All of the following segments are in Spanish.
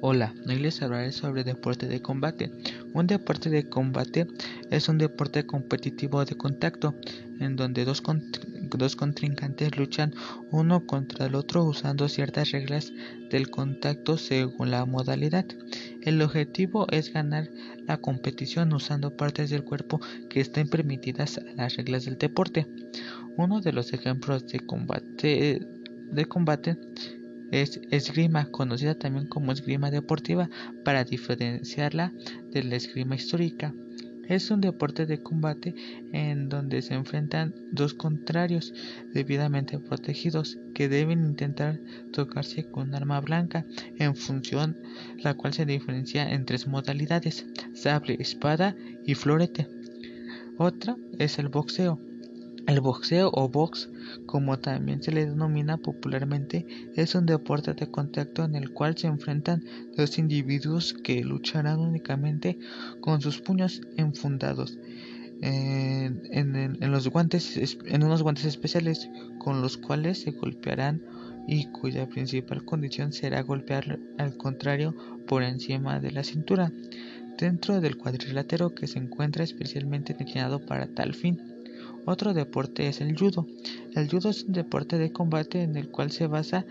Hola, hoy les hablaré sobre deporte de combate. Un deporte de combate es un deporte competitivo de contacto, en donde dos, dos, contrincantes luchan uno contra el otro usando ciertas reglas del contacto según la modalidad. El objetivo es ganar la competición usando partes del cuerpo que estén permitidas a las reglas del deporte. Uno de los ejemplos de combate de combate es esgrima, conocida también como esgrima deportiva, para diferenciarla de la esgrima histórica. Es un deporte de combate en donde se enfrentan dos contrarios debidamente protegidos que deben intentar tocarse con un arma blanca en función la cual se diferencia en tres modalidades, sable, espada y florete. Otra es el boxeo, el boxeo o box, como también se le denomina popularmente, es un deporte de contacto en el cual se enfrentan dos individuos que lucharán únicamente con sus puños enfundados en, en unos guantes especiales con los cuales se golpearán y cuya principal condición será golpear al contrario por encima de la cintura, dentro del cuadrilátero que se encuentra especialmente destinado para tal fin. Otro deporte es el judo. El judo es un deporte de combate en el cual se basa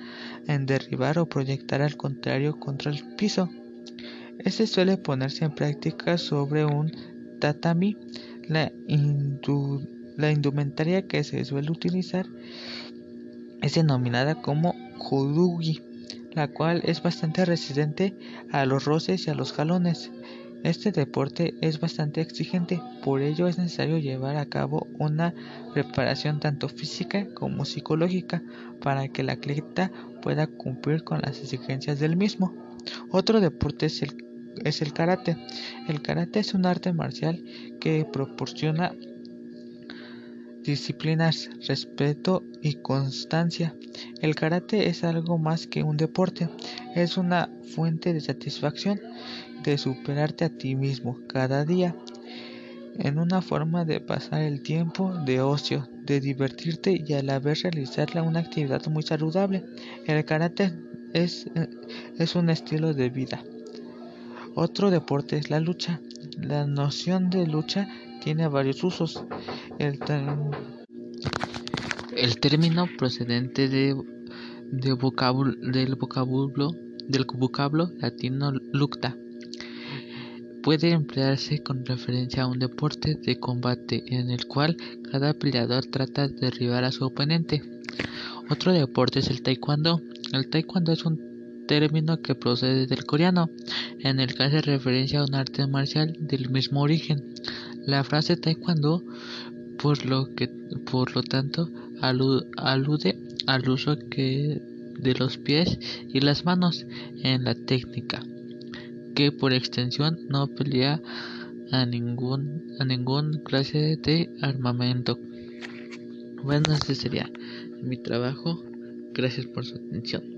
en derribar o proyectar al contrario contra el piso. Este suele ponerse en práctica sobre un tatami. La, indumentaria que se suele utilizar es denominada como kodugi, la cual es bastante resistente a los roces y a los jalones. Este deporte es bastante exigente, por ello es necesario llevar a cabo una preparación tanto física como psicológica para que el atleta pueda cumplir con las exigencias del mismo. Otro deporte es el, es el karate. El karate es un arte marcial que proporciona disciplinas, respeto y constancia. El karate es algo más que un deporte, es una fuente de satisfacción de superarte a ti mismo cada día en una forma de pasar el tiempo de ocio, de divertirte y a la vez realizarla una actividad muy saludable. El karate es, es un estilo de vida. Otro deporte es la lucha. La noción de lucha tiene varios usos. El, el término procedente de, del vocablo del vocablo latino lucta puede emplearse con referencia a un deporte de combate en el cual cada peleador trata de derribar a su oponente. Otro deporte es el taekwondo. El taekwondo es un término que procede del coreano, en el que hace referencia a un arte marcial del mismo origen. La frase taekwondo, por lo que por lo tanto, alude al uso que de los pies y las manos en la técnica que por extensión no pelea a ningún a ningún clase de armamento. Bueno, ese sería mi trabajo. Gracias por su atención.